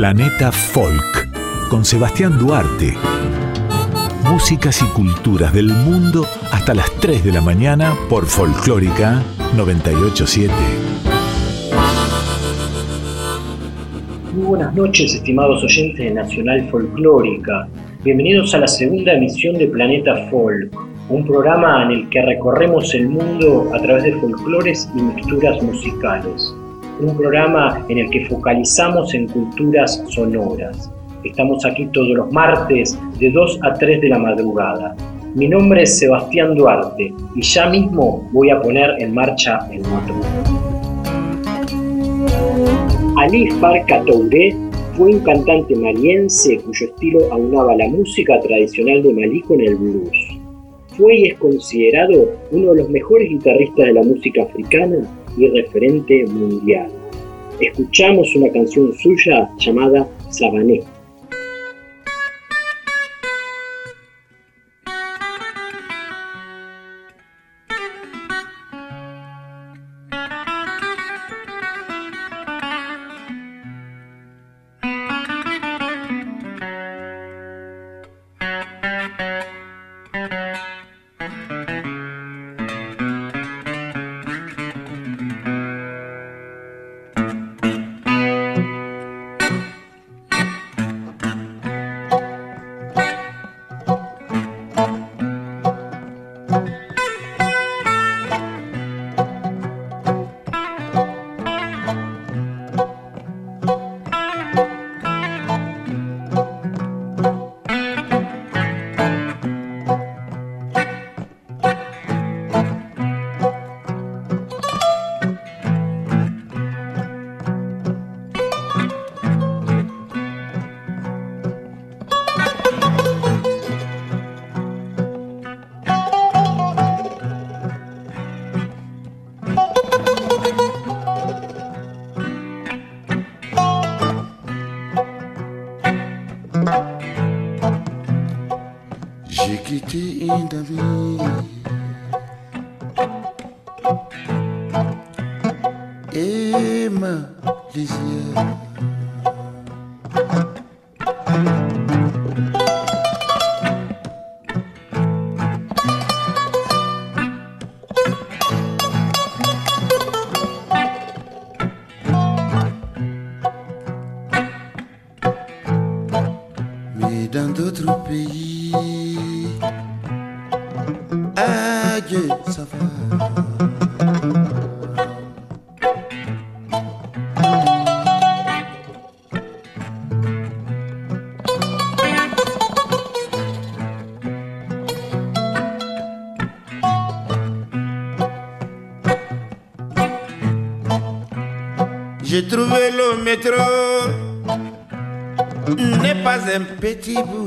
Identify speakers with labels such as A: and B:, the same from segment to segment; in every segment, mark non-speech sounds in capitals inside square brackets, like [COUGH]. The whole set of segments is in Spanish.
A: Planeta Folk con Sebastián Duarte. Músicas y culturas del mundo hasta las 3 de la mañana por Folclórica 987.
B: Muy buenas noches, estimados oyentes de Nacional Folclórica. Bienvenidos a la segunda emisión de Planeta Folk, un programa en el que recorremos el mundo a través de folclores y mixturas musicales. Un programa en el que focalizamos en culturas sonoras. Estamos aquí todos los martes de 2 a 3 de la madrugada. Mi nombre es Sebastián Duarte y ya mismo voy a poner en marcha el motor. Ali Farka Touré fue un cantante maliense cuyo estilo aunaba la música tradicional de Malí con el blues. Fue y es considerado uno de los mejores guitarristas de la música africana y referente mundial. Escuchamos una canción suya llamada Sabané.
C: Trouvé le métro n'est pas un petit boulot.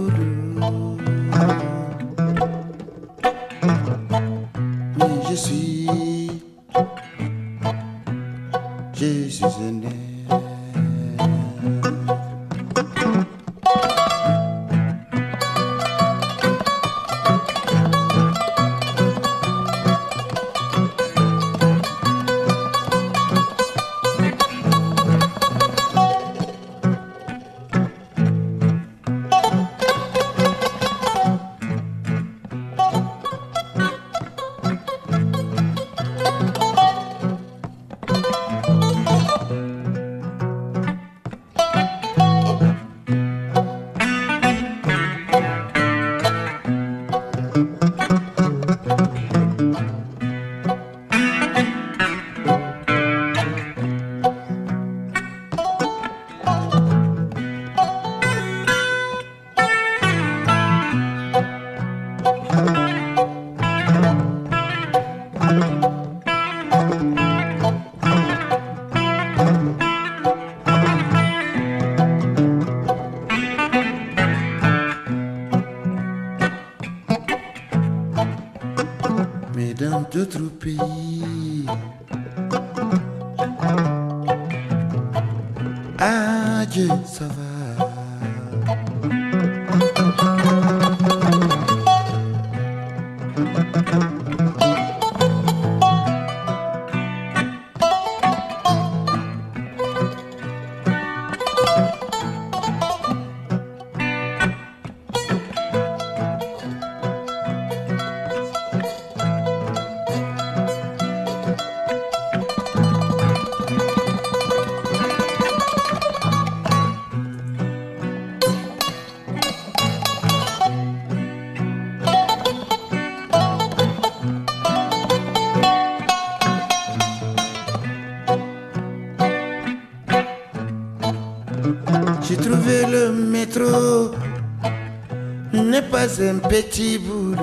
C: N'est pas un petit boulot.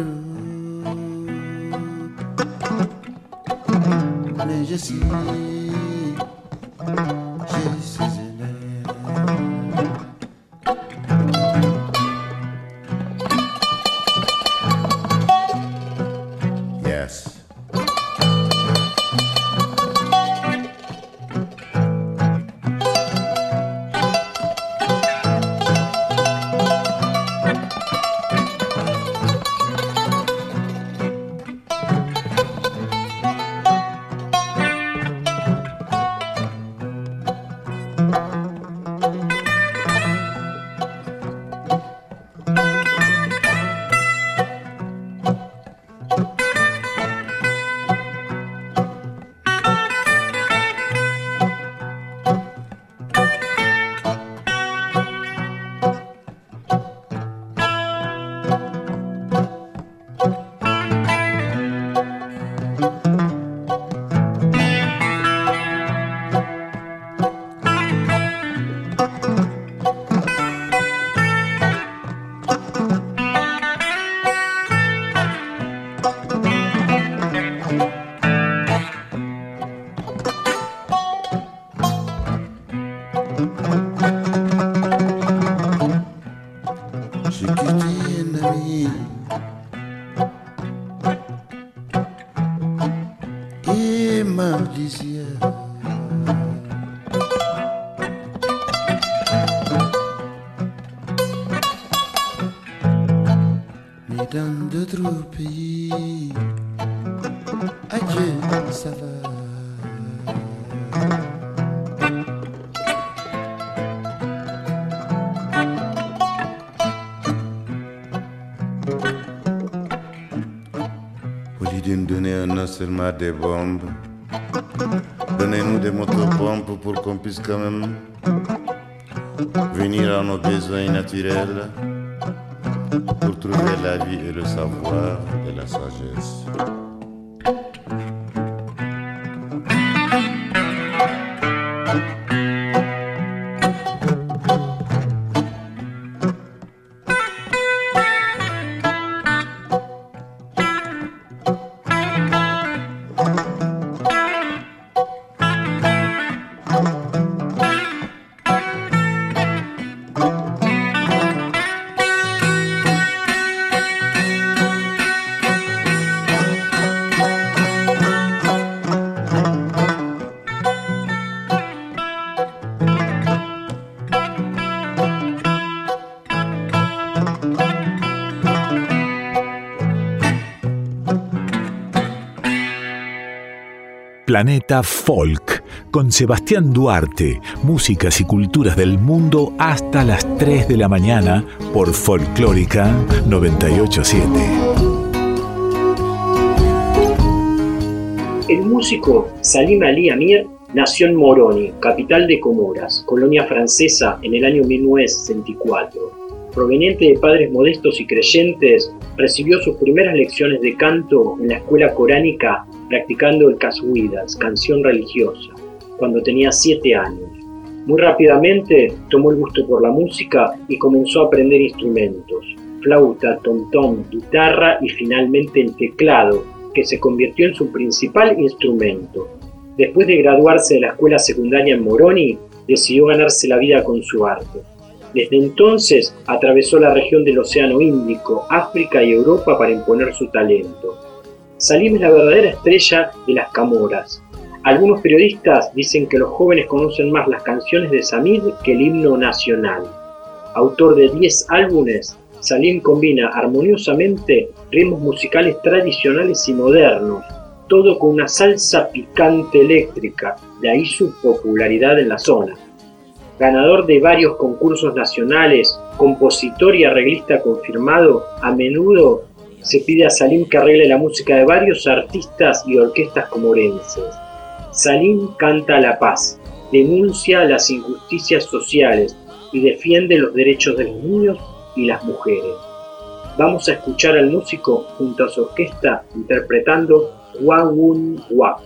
C: Mais je suis, e
D: maldizia. Des bombes. Donnez-nous des motopompes pour qu'on puisse quand même venir à nos besoins naturels pour trouver la vie et le savoir et la sagesse.
A: Planeta Folk con Sebastián Duarte, músicas y culturas del mundo hasta las 3 de la mañana por Folclórica 987.
B: El músico Salim Ali Amir nació en Moroni, capital de Comoras, colonia francesa, en el año 1964. Proveniente de padres modestos y creyentes, recibió sus primeras lecciones de canto en la escuela coránica practicando el cashuidas, canción religiosa, cuando tenía siete años. Muy rápidamente tomó el gusto por la música y comenzó a aprender instrumentos, flauta, tom-tom, guitarra y finalmente el teclado, que se convirtió en su principal instrumento. Después de graduarse de la escuela secundaria en Moroni, decidió ganarse la vida con su arte. Desde entonces atravesó la región del Océano Índico, África y Europa para imponer su talento. Salim es la verdadera estrella de las Camoras. Algunos periodistas dicen que los jóvenes conocen más las canciones de Samid que el himno nacional. Autor de 10 álbumes, Salim combina armoniosamente ritmos musicales tradicionales y modernos, todo con una salsa picante eléctrica, de ahí su popularidad en la zona. Ganador de varios concursos nacionales, compositor y arreglista confirmado, a menudo se pide a Salim que arregle la música de varios artistas y orquestas comorenses. Salim canta la paz, denuncia las injusticias sociales y defiende los derechos de los niños y las mujeres. Vamos a escuchar al músico junto a su orquesta interpretando Wawun Wa.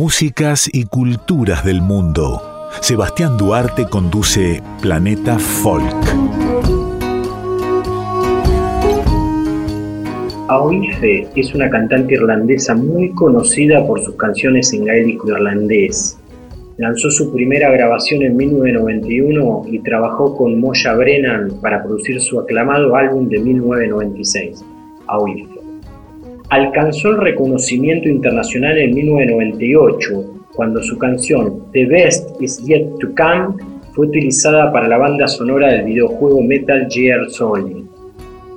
A: Músicas y culturas del mundo. Sebastián Duarte conduce Planeta Folk.
B: Aoife es una cantante irlandesa muy conocida por sus canciones en gaélico irlandés. Lanzó su primera grabación en 1991 y trabajó con Moya Brennan para producir su aclamado álbum de 1996, Aoife. Alcanzó el reconocimiento internacional en 1998 cuando su canción The Best Is Yet to Come fue utilizada para la banda sonora del videojuego Metal Gear Solid.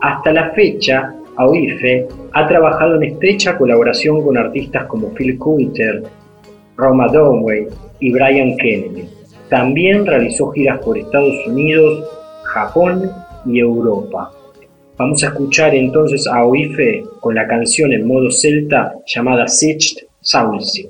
B: Hasta la fecha, Aoife ha trabajado en estrecha colaboración con artistas como Phil Coulter, Roma Dowey y Brian Kennedy. También realizó giras por Estados Unidos, Japón y Europa. Vamos a escuchar entonces a Oife con la canción en modo celta llamada Sitched Saulsi.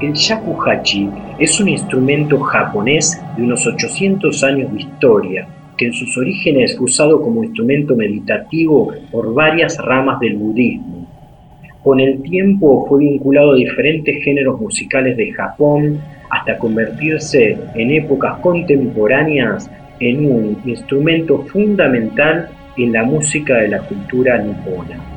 B: El shakuhachi es un instrumento japonés de unos 800 años de historia, que en sus orígenes fue usado como instrumento meditativo por varias ramas del budismo. Con el tiempo fue vinculado a diferentes géneros musicales de Japón hasta convertirse en épocas contemporáneas en un instrumento fundamental en la música de la cultura nipona.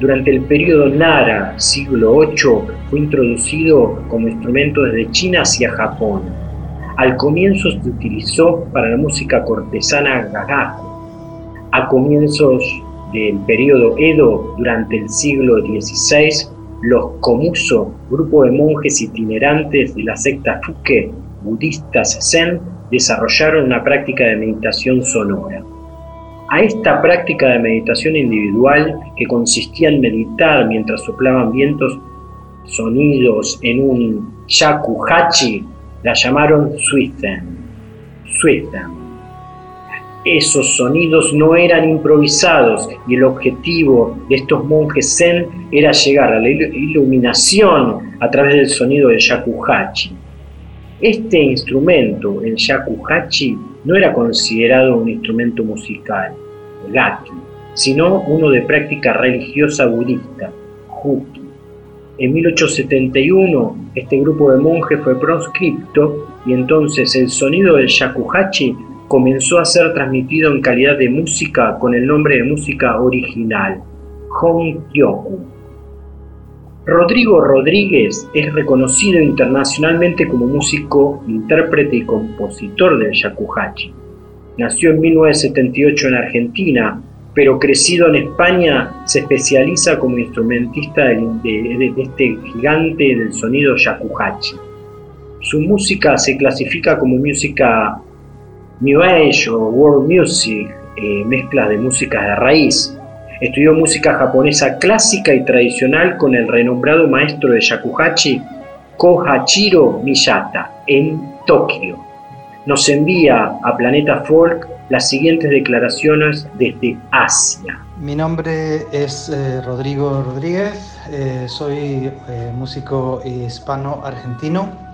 B: Durante el periodo Nara, siglo VIII, fue introducido como instrumento desde China hacia Japón. Al comienzo se utilizó para la música cortesana gagaku. A comienzos del periodo Edo, durante el siglo XVI, los Komuso, grupo de monjes itinerantes de la secta Fuke, budistas Zen, desarrollaron una práctica de meditación sonora. A esta práctica de meditación individual, que consistía en meditar mientras soplaban vientos sonidos en un shakuhachi, la llamaron suizen. Suizen. Esos sonidos no eran improvisados y el objetivo de estos monjes zen era llegar a la iluminación a través del sonido del shakuhachi. Este instrumento, el shakuhachi, no era considerado un instrumento musical, gaki, sino uno de práctica religiosa budista, juki. En 1871 este grupo de monjes fue proscripto y entonces el sonido del shakuhachi comenzó a ser transmitido en calidad de música con el nombre de música original, Hongkyoku. Rodrigo Rodríguez es reconocido internacionalmente como músico, intérprete y compositor del shakuhachi. Nació en 1978 en Argentina, pero crecido en España se especializa como instrumentista de, este gigante del sonido shakuhachi. Su música se clasifica como música New Age o World Music, eh, mezclas de música de raíz, Estudió música japonesa clásica y tradicional con el renombrado maestro de shakuhachi Kohachiro Miyata en Tokio. Nos envía a Planeta Folk las siguientes declaraciones desde Asia.
E: Mi nombre es eh, Rodrigo Rodríguez, eh, soy eh, músico hispano-argentino.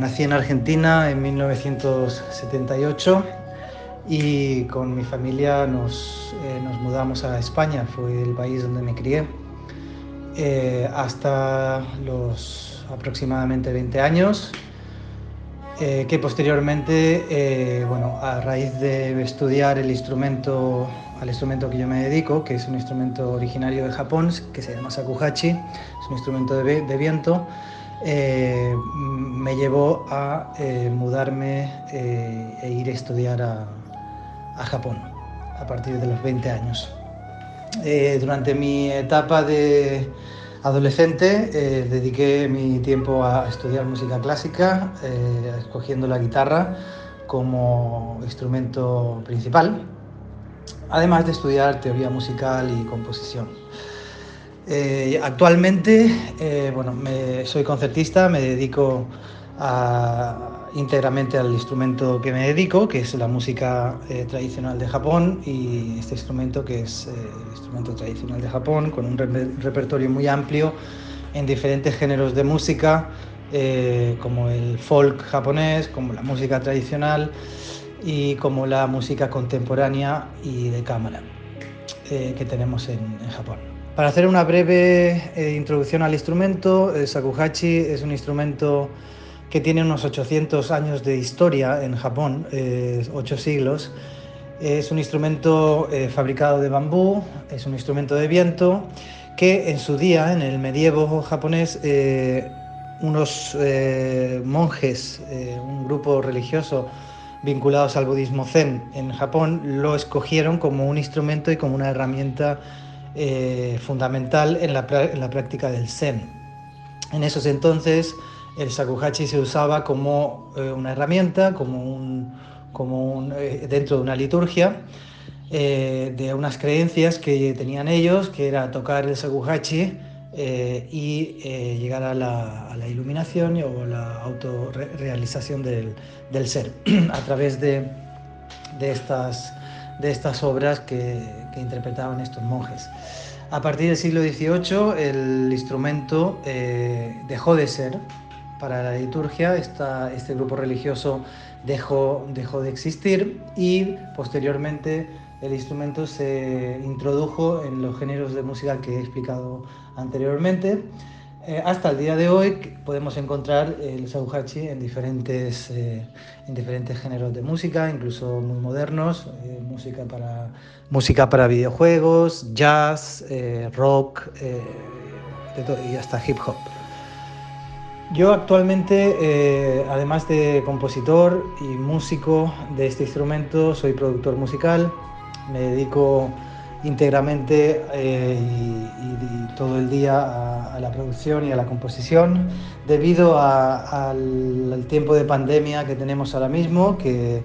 E: Nací en Argentina en 1978 y con mi familia nos, eh, nos, mudamos a España, fue el país donde me crié, eh, hasta los aproximadamente 20 años, eh, que posteriormente, bueno, a raíz de estudiar el instrumento, al instrumento que yo me dedico, que es un instrumento originario de Japón, que se llama Sakuhachi, es un instrumento de, de viento, me llevó a mudarme e ir a estudiar a, a Japón a partir de los 20 años. Eh, durante mi etapa de adolescente eh, dediqué mi tiempo a estudiar música clásica, eh, escogiendo la guitarra como instrumento principal, además de estudiar teoría musical y composición. actualmente, bueno, soy concertista, me dedico a, íntegramente al instrumento que me dedico, que es la música eh, tradicional de Japón y este instrumento que es eh, el instrumento tradicional de Japón con un re repertorio muy amplio en diferentes géneros de música eh, como el folk japonés, como la música tradicional y como la música contemporánea y de cámara eh, que tenemos en, en, Japón. Para hacer una breve eh, introducción al instrumento, el shakuhachi es un instrumento que tiene unos 800 años de historia en Japón, eh, 8 siglos. Es un instrumento eh, fabricado de bambú, es un instrumento de viento que en su día, en el medievo japonés, eh, unos eh, monjes, un grupo religioso vinculados al budismo zen en Japón, lo escogieron como un instrumento y como una herramienta fundamental en la, en la práctica del zen. En esos entonces, el shakuhachi se usaba como eh, una herramienta, como un, como un, eh, dentro de una liturgia, eh, de unas creencias que tenían ellos, que era tocar el shakuhachi y llegar a la, iluminación o la autorrealización del, del ser [CLEARS THROAT] a través de, de, estas, de estas obras que, interpretaban estos monjes. A partir del siglo XVIII el instrumento dejó de ser para la liturgia, este grupo religioso dejó, dejó de existir y posteriormente el instrumento se introdujo en los géneros de música que he explicado anteriormente. Eh, hasta el día de hoy podemos encontrar el shakuhachi en diferentes, eh, en diferentes géneros de música, incluso muy modernos, eh, música, para, música para videojuegos, jazz, rock y hasta hip hop. Yo actualmente, eh, además de compositor y músico de este instrumento, soy productor musical, me dedico íntegramente eh, y, todo el día a, la producción y a la composición, debido al, tiempo de pandemia que tenemos ahora mismo, que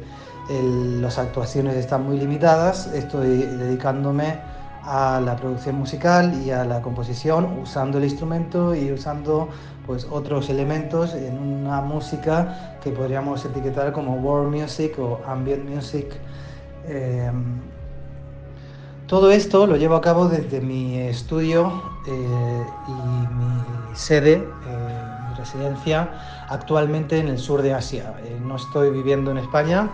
E: las actuaciones están muy limitadas, estoy dedicándome a la producción musical y a la composición usando el instrumento y usando pues otros elementos en una música que podríamos etiquetar como world music o ambient music. Eh, todo esto lo llevo a cabo desde mi estudio eh, y mi sede, eh, mi residencia, actualmente en el sur de Asia. Eh, no estoy viviendo en España,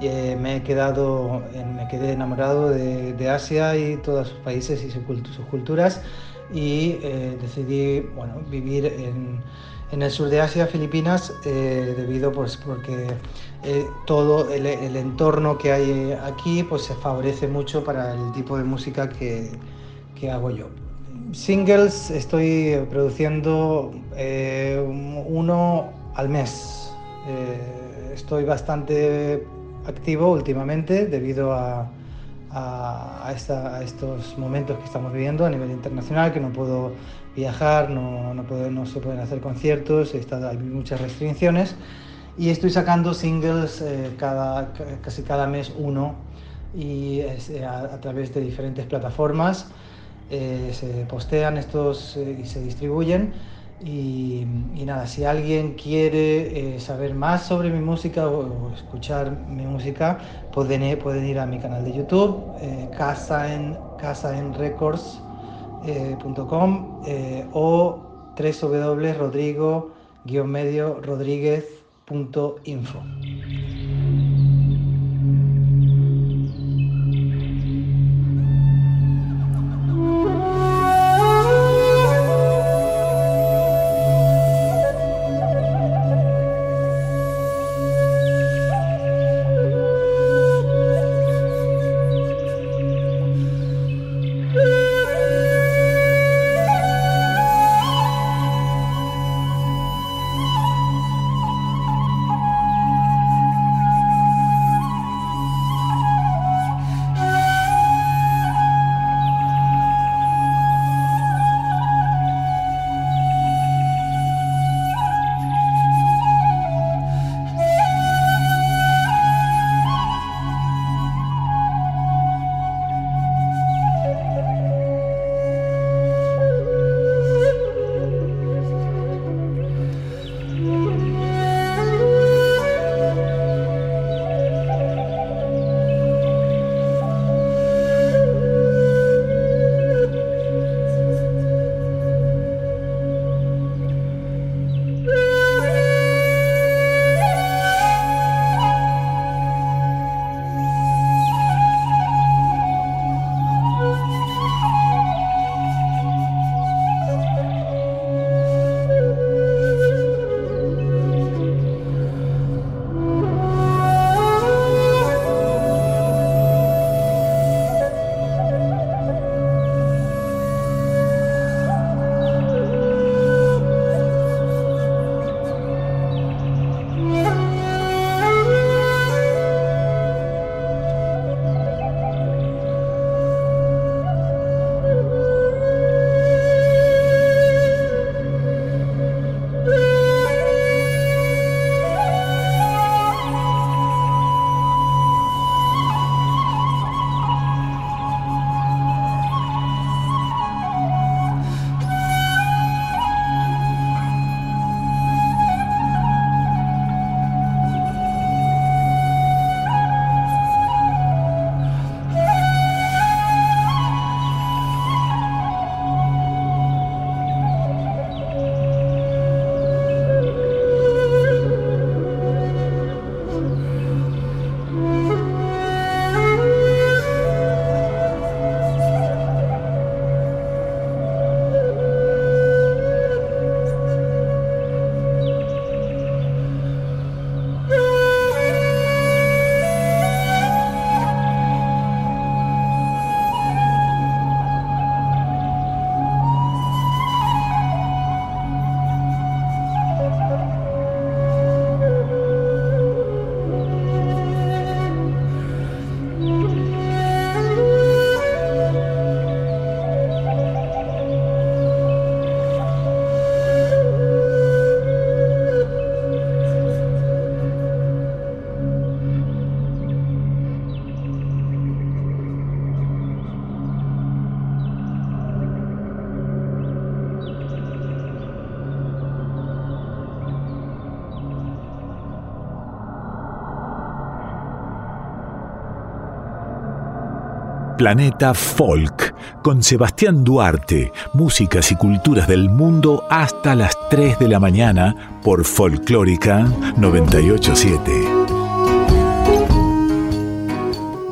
E: me he quedado, me quedé enamorado de, de Asia y todos sus países y sus culturas y eh, decidí bueno, vivir en, en el sur de Asia, Filipinas, eh, debido pues porque eh, todo el, el entorno que hay aquí pues se favorece mucho para el tipo de música que, que hago yo. Singles estoy produciendo eh, uno al mes. Estoy bastante activo últimamente debido a, a, esta- a estos momentos que estamos viviendo a nivel internacional, que no puedo viajar, no, no, puedo- no se pueden hacer conciertos, está- hay muchas restricciones y estoy sacando singles eh, cada, ca- casi cada mes uno y eh, a, a través de diferentes plataformas eh, se postean estos eh, y se distribuyen y, nada, si alguien quiere eh, saber más sobre mi música o, escuchar mi música, pueden, ir- pueden ir a mi canal de YouTube, eh, casaen, casaenrecords.com eh, o www.rodrigo-rodríguez.info.
A: Planeta Folk, con Sebastián Duarte, músicas y culturas del mundo hasta las 3 de la mañana por Folclórica 987.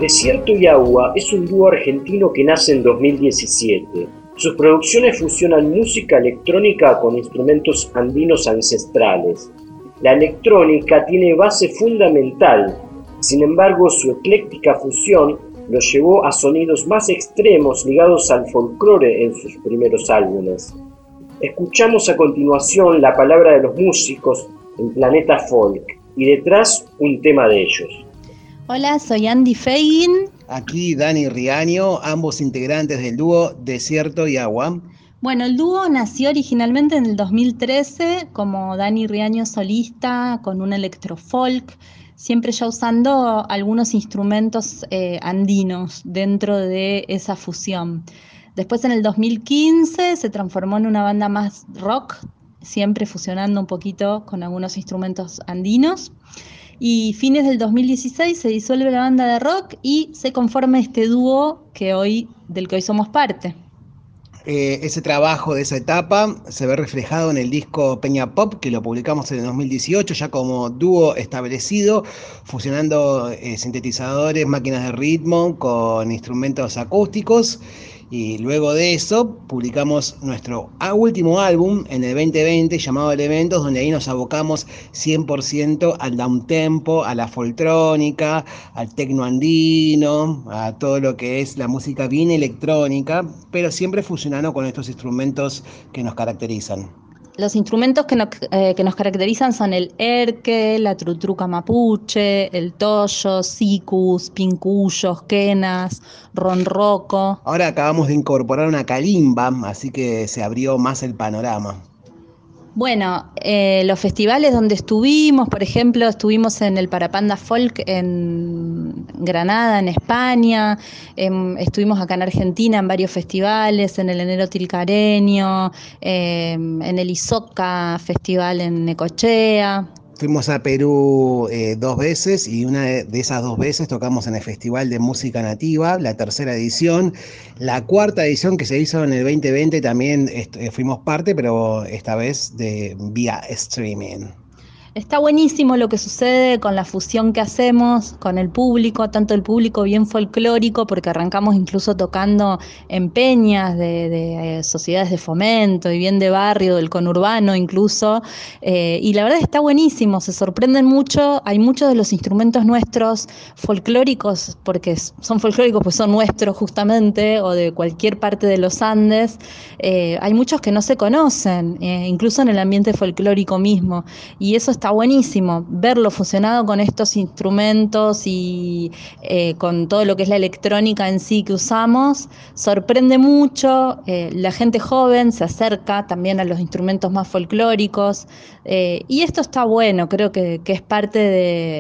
B: Desierto y Agua es un dúo argentino que nace en 2017. Sus producciones fusionan música electrónica con instrumentos andinos ancestrales. La electrónica tiene base fundamental, sin embargo su ecléctica fusión lo llevó a sonidos más extremos ligados al folclore en sus primeros álbumes. Escuchamos a continuación la palabra de los músicos en Planeta Folk y detrás un tema de ellos.
F: Hola, soy Andy Feigin.
G: Aquí Dani Riaño, ambos integrantes del dúo Desierto y Agua.
F: Bueno, el dúo nació originalmente en el 2013 como Dani Riaño solista con un electrofolk siempre ya usando algunos instrumentos eh, andinos dentro de esa fusión. Después en el 2015 se transformó en una banda más rock, siempre fusionando un poquito con algunos instrumentos andinos. Y fines del 2016 se disuelve la banda de rock y se conforma este dúo que hoy, del que hoy somos parte.
G: Eh, ese trabajo de esa etapa se ve reflejado en el disco Peña Pop, que lo publicamos en el 2018, ya como dúo establecido, fusionando eh, sintetizadores, máquinas de ritmo con instrumentos acústicos. Y luego de eso publicamos nuestro último álbum en el 2020 llamado Elementos, donde ahí nos abocamos 100% al downtempo, a la foltrónica, al tecno andino, a todo lo que es la música bien electrónica, pero siempre fusionando con estos instrumentos que nos caracterizan.
F: Los instrumentos que nos, eh, que nos, caracterizan son el erque, la trutruca mapuche, el toyo, sicus, pincuyos, quenas, ronroco.
G: Ahora acabamos de incorporar una calimba, así que se abrió más el panorama.
F: Bueno, eh, los festivales donde estuvimos, por ejemplo, estuvimos en el Parapanda Folk en Granada, en España, em, estuvimos acá en Argentina en varios festivales, en el Enero Tilcareño, em, en el Isoca Festival en Necochea.
G: Fuimos a Perú eh, dos veces y una de esas dos veces tocamos en el Festival de Música Nativa, la tercera edición. La cuarta edición que se hizo en el 2020 también eh, fuimos parte, pero esta vez de vía streaming.
F: Está buenísimo lo que sucede con la fusión que hacemos con el público, tanto el público bien folclórico, porque arrancamos incluso tocando en peñas de, eh, sociedades de fomento y bien de barrio, del conurbano incluso, eh, y la verdad está buenísimo, se sorprenden mucho, hay muchos de los instrumentos nuestros folclóricos, porque son folclóricos, pues son nuestros justamente, o de cualquier parte de los Andes, eh, hay muchos que no se conocen, incluso en el ambiente folclórico mismo, y eso está buenísimo verlo fusionado con estos instrumentos y eh, con todo lo que es la electrónica en sí que usamos. Sorprende mucho, eh, la gente joven se acerca también a los instrumentos más folclóricos eh, y esto está bueno, creo que, es parte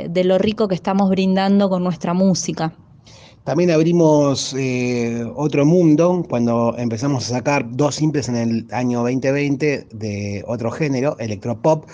F: de, lo rico que estamos brindando con nuestra música.
G: También abrimos otro mundo cuando empezamos a sacar dos simples en el año 2020 de otro género, electropop,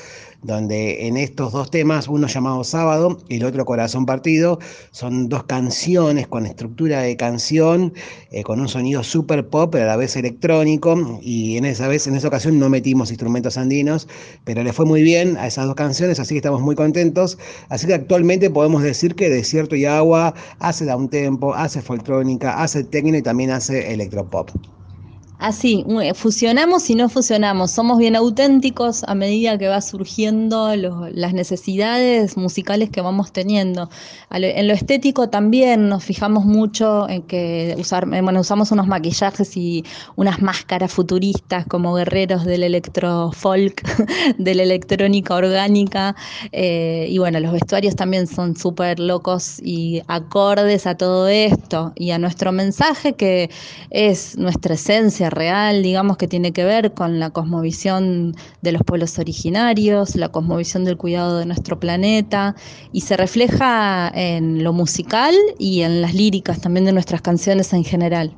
G: donde en estos dos temas, uno llamado Sábado y el otro Corazón Partido, son dos canciones con estructura de canción, eh, con un sonido super pop, pero a la vez electrónico, y en esa vez, en esa ocasión no metimos instrumentos andinos, pero le fue muy bien a esas dos canciones, así que estamos muy contentos. Así que actualmente podemos decir que Desierto y Agua hace downtempo, hace foltrónica, hace techno y también hace electropop.
F: Así, eh, fusionamos y no fusionamos, somos bien auténticos a medida que va surgiendo las necesidades musicales que vamos teniendo. En lo estético también nos fijamos mucho en que usar, eh, usamos unos maquillajes y unas máscaras futuristas como guerreros del electrofolk, [LAUGHS] de la electrónica orgánica, eh, y bueno, los vestuarios también son súper locos y acordes a todo esto y a nuestro mensaje que es nuestra esencia real, digamos, que tiene que ver con la cosmovisión de los pueblos originarios, la cosmovisión del cuidado de nuestro planeta, y se refleja en lo musical y en las líricas también de nuestras canciones en general.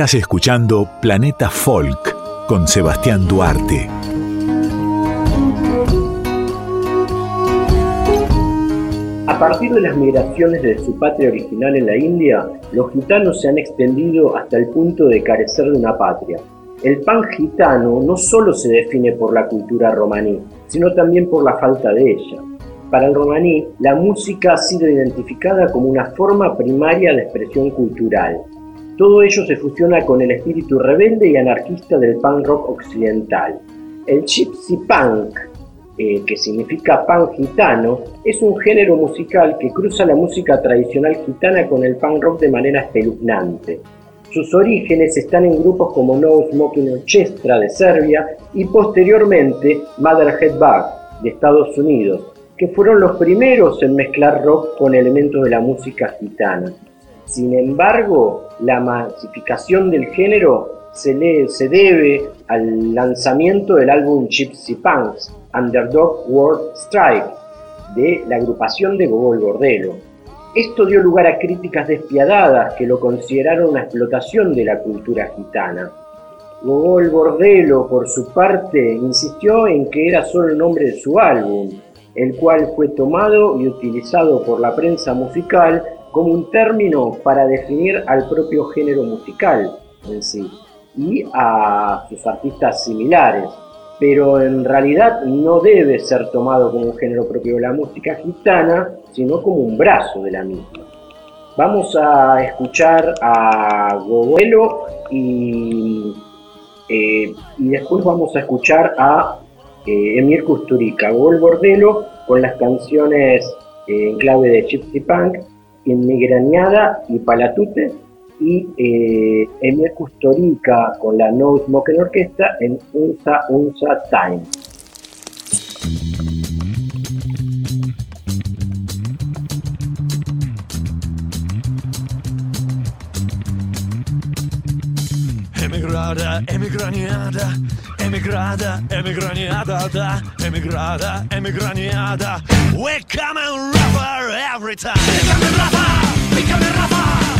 A: Estás escuchando Planeta Folk con Sebastián Duarte.
B: A partir de las migraciones de su patria original en la India, los gitanos se han extendido hasta el punto de carecer de una patria. El pan gitano no solo se define por la cultura romaní, sino también por la falta de ella. Para el romaní, la música ha sido identificada como una forma primaria de expresión cultural. Todo ello se fusiona con el espíritu rebelde y anarquista del punk rock occidental. El gypsy punk, eh, que significa pan gitano, es un género musical que cruza la música tradicional gitana con el punk rock de manera espeluznante. Sus orígenes están en grupos como No Smoking Orchestra de Serbia y posteriormente Motherhead Bug de Estados Unidos, que fueron los primeros en mezclar rock con elementos de la música gitana. Sin embargo, la masificación del género se, le, se debe al lanzamiento del álbum Gypsy Punks, Underdog World Strike, de la agrupación de Gogol Bordelo. Esto dio lugar a críticas despiadadas que lo consideraron una explotación de la cultura gitana. Gogol Bordelo, por su parte, insistió en que era solo el nombre de su álbum, el cual fue tomado y utilizado por la prensa musical como un término para definir al propio género musical en sí y a sus artistas similares, pero en realidad no debe ser tomado como un género propio de la música gitana, sino como un brazo de la misma. Vamos a escuchar a Goguelo y, eh, y después vamos a escuchar a eh, Emir Kusturica, Gol Bordelo, con las canciones eh, en clave de Gypsy Punk, Inmigraniada y Palatute, y eh, Emir Kusturica con la No Smoking Orquesta en Unsa Unsa Time.
H: Emigrada, emigraniada, Emigrada, emigraniada, da. Emigrada, emigraniada. We come and rapper every time. Become the rapper, become the rapper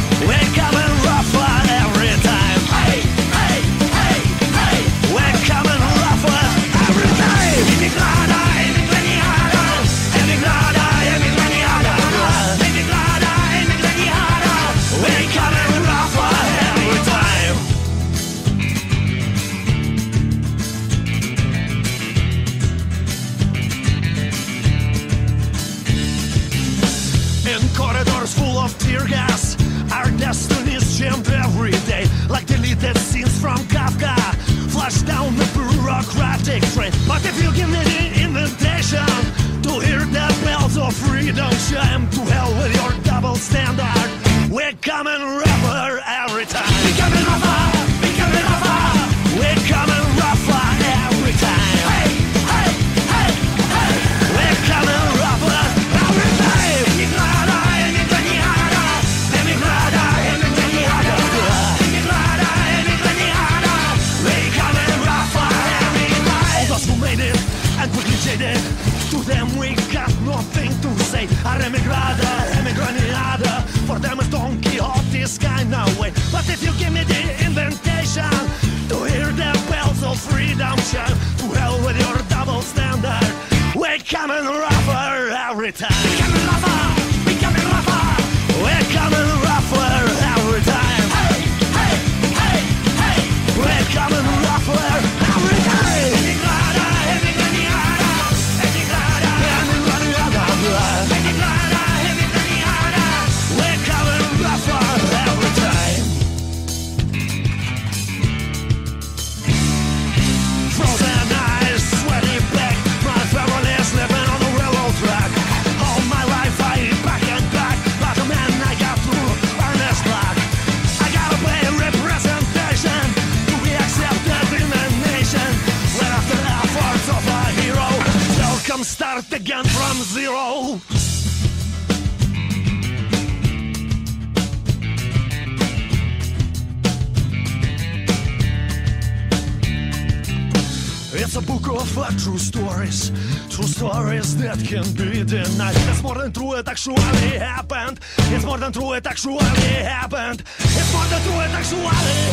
H: stories, true stories that can be denied. It's more than true, it actually happened. It's more than true, it actually happened. It's more than true, it actually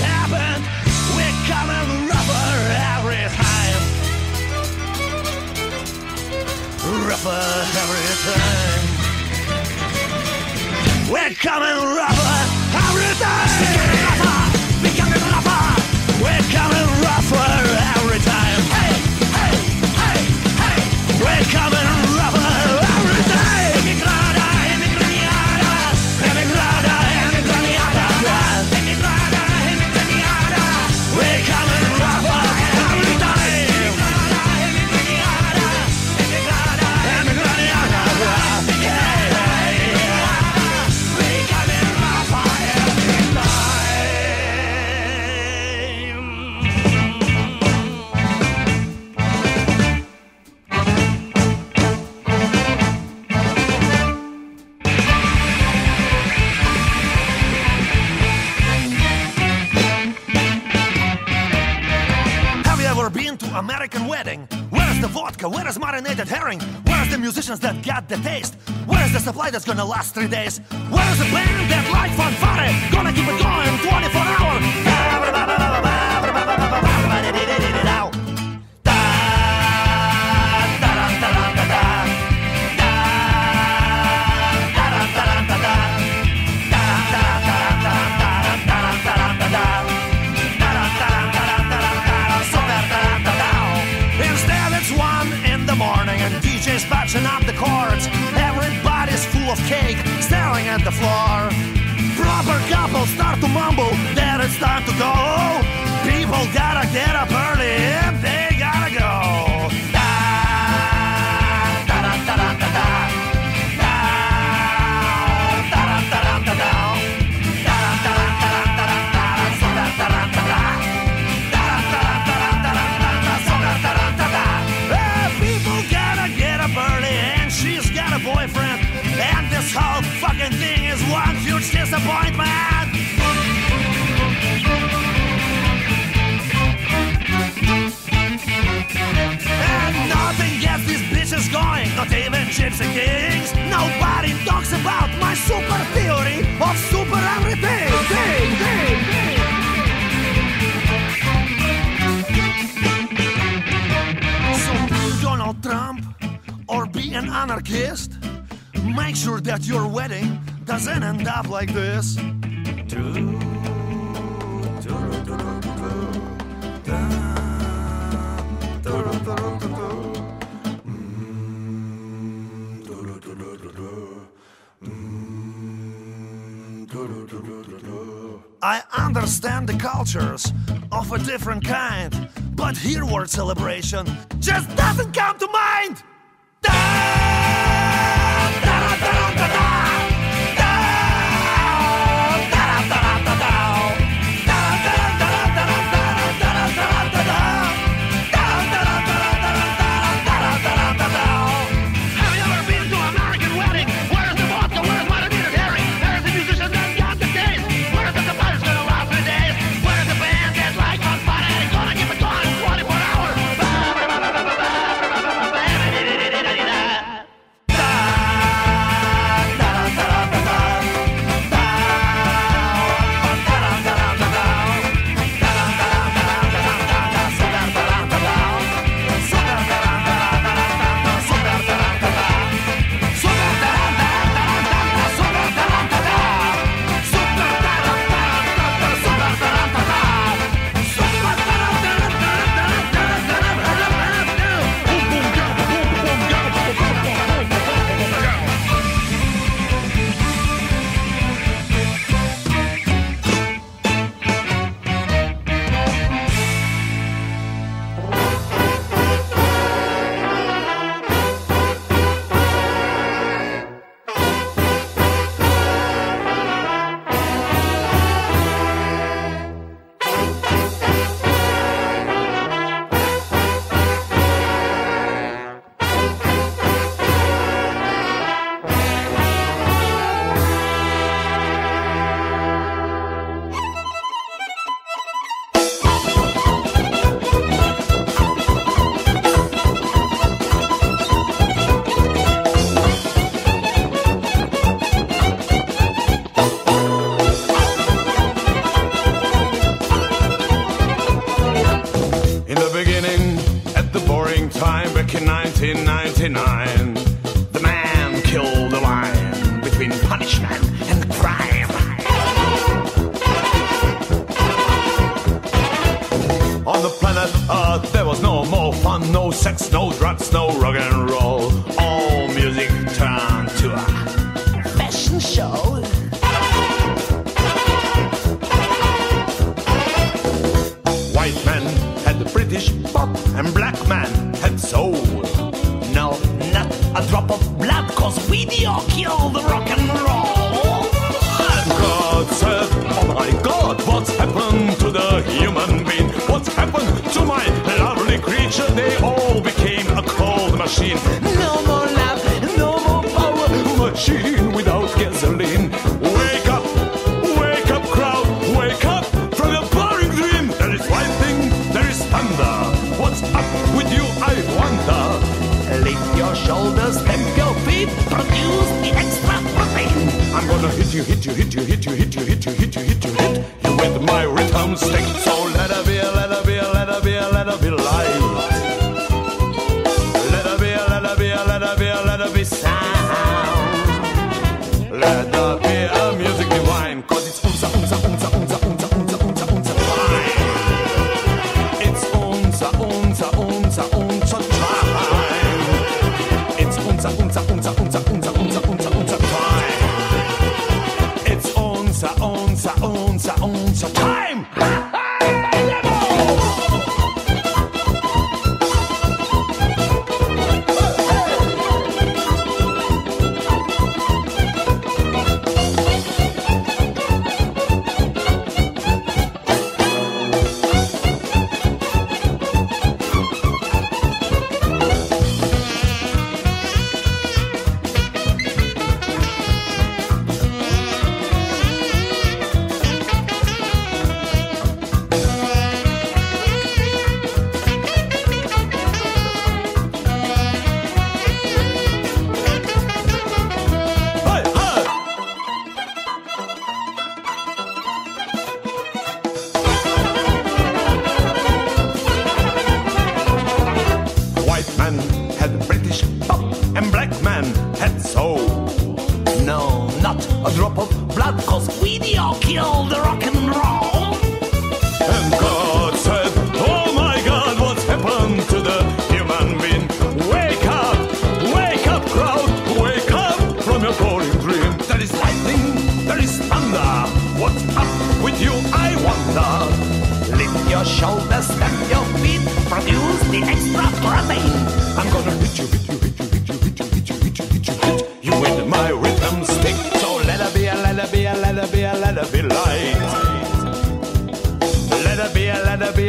H: happened. We're coming rougher every time. Rougher every time. We're coming rougher every time. Coming American wedding? Where is the vodka? Where is marinated herring? Where is the musicians that got the taste? Where is the supply that's gonna last three days? Where is the band that like fanfare? Gonna keep it going 24 hours. DJ's up the chords. Everybody's full of cake, staring at the floor. Proper couples start to mumble that it's time to go. People gotta get up early, they gotta go. Disappointment And nothing gets these bitches going Not even Gypsy Kings Nobody talks about my super theory Of super everything Thing, thing, thing. So Donald Trump or be an anarchist. Make sure that your wedding doesn't end up like this. I understand the cultures of a different kind, but here word celebration just doesn't come to mind.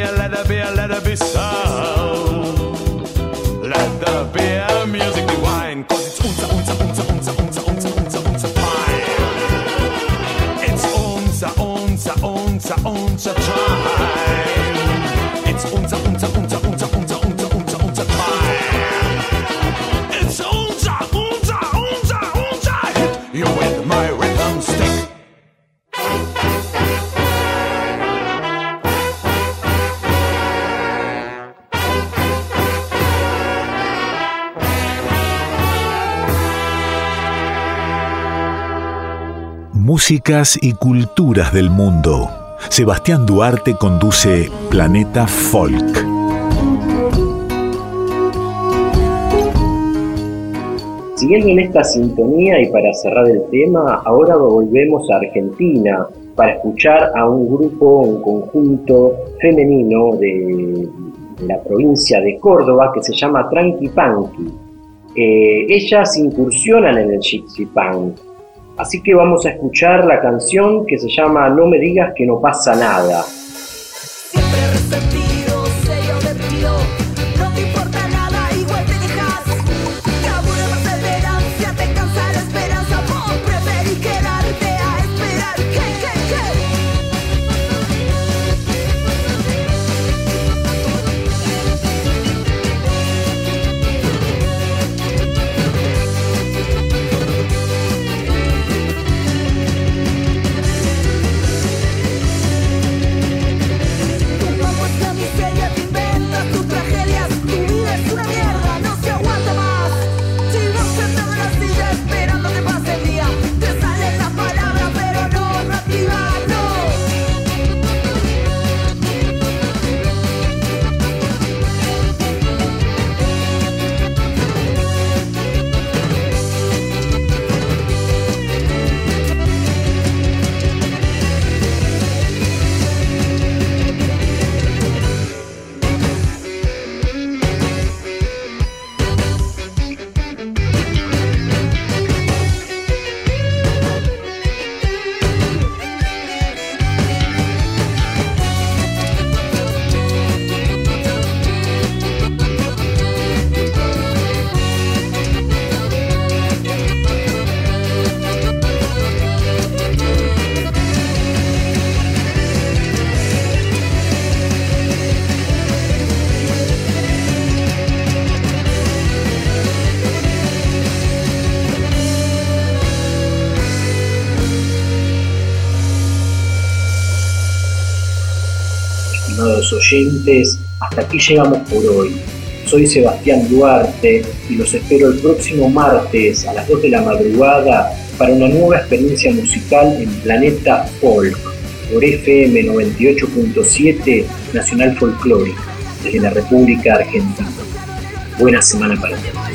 I: let the be let there be sound. Let the beer music divine, cause it's unza, unza, unza, unza, unza, unza, unza, unza fine. It's unza, unza, unza, unza time.
A: y culturas del mundo. Sebastián Duarte conduce Planeta Folk.
B: Siguiendo en esta sintonía y para cerrar el tema, ahora volvemos a Argentina para escuchar a un grupo, un conjunto femenino de la provincia de Córdoba que se llama Tranqui Panqui. Eh, ellas incursionan en el Gypsy Punk Así que vamos a escuchar la canción que se llama No me digas que no pasa nada. Oyentes, hasta aquí llegamos por hoy. Soy Sebastián Duarte y los espero el próximo martes a las 2 de la madrugada para una nueva experiencia musical en Planeta Folk por FM 98.7 Nacional Folclórica desde la República Argentina. Buena semana para todos.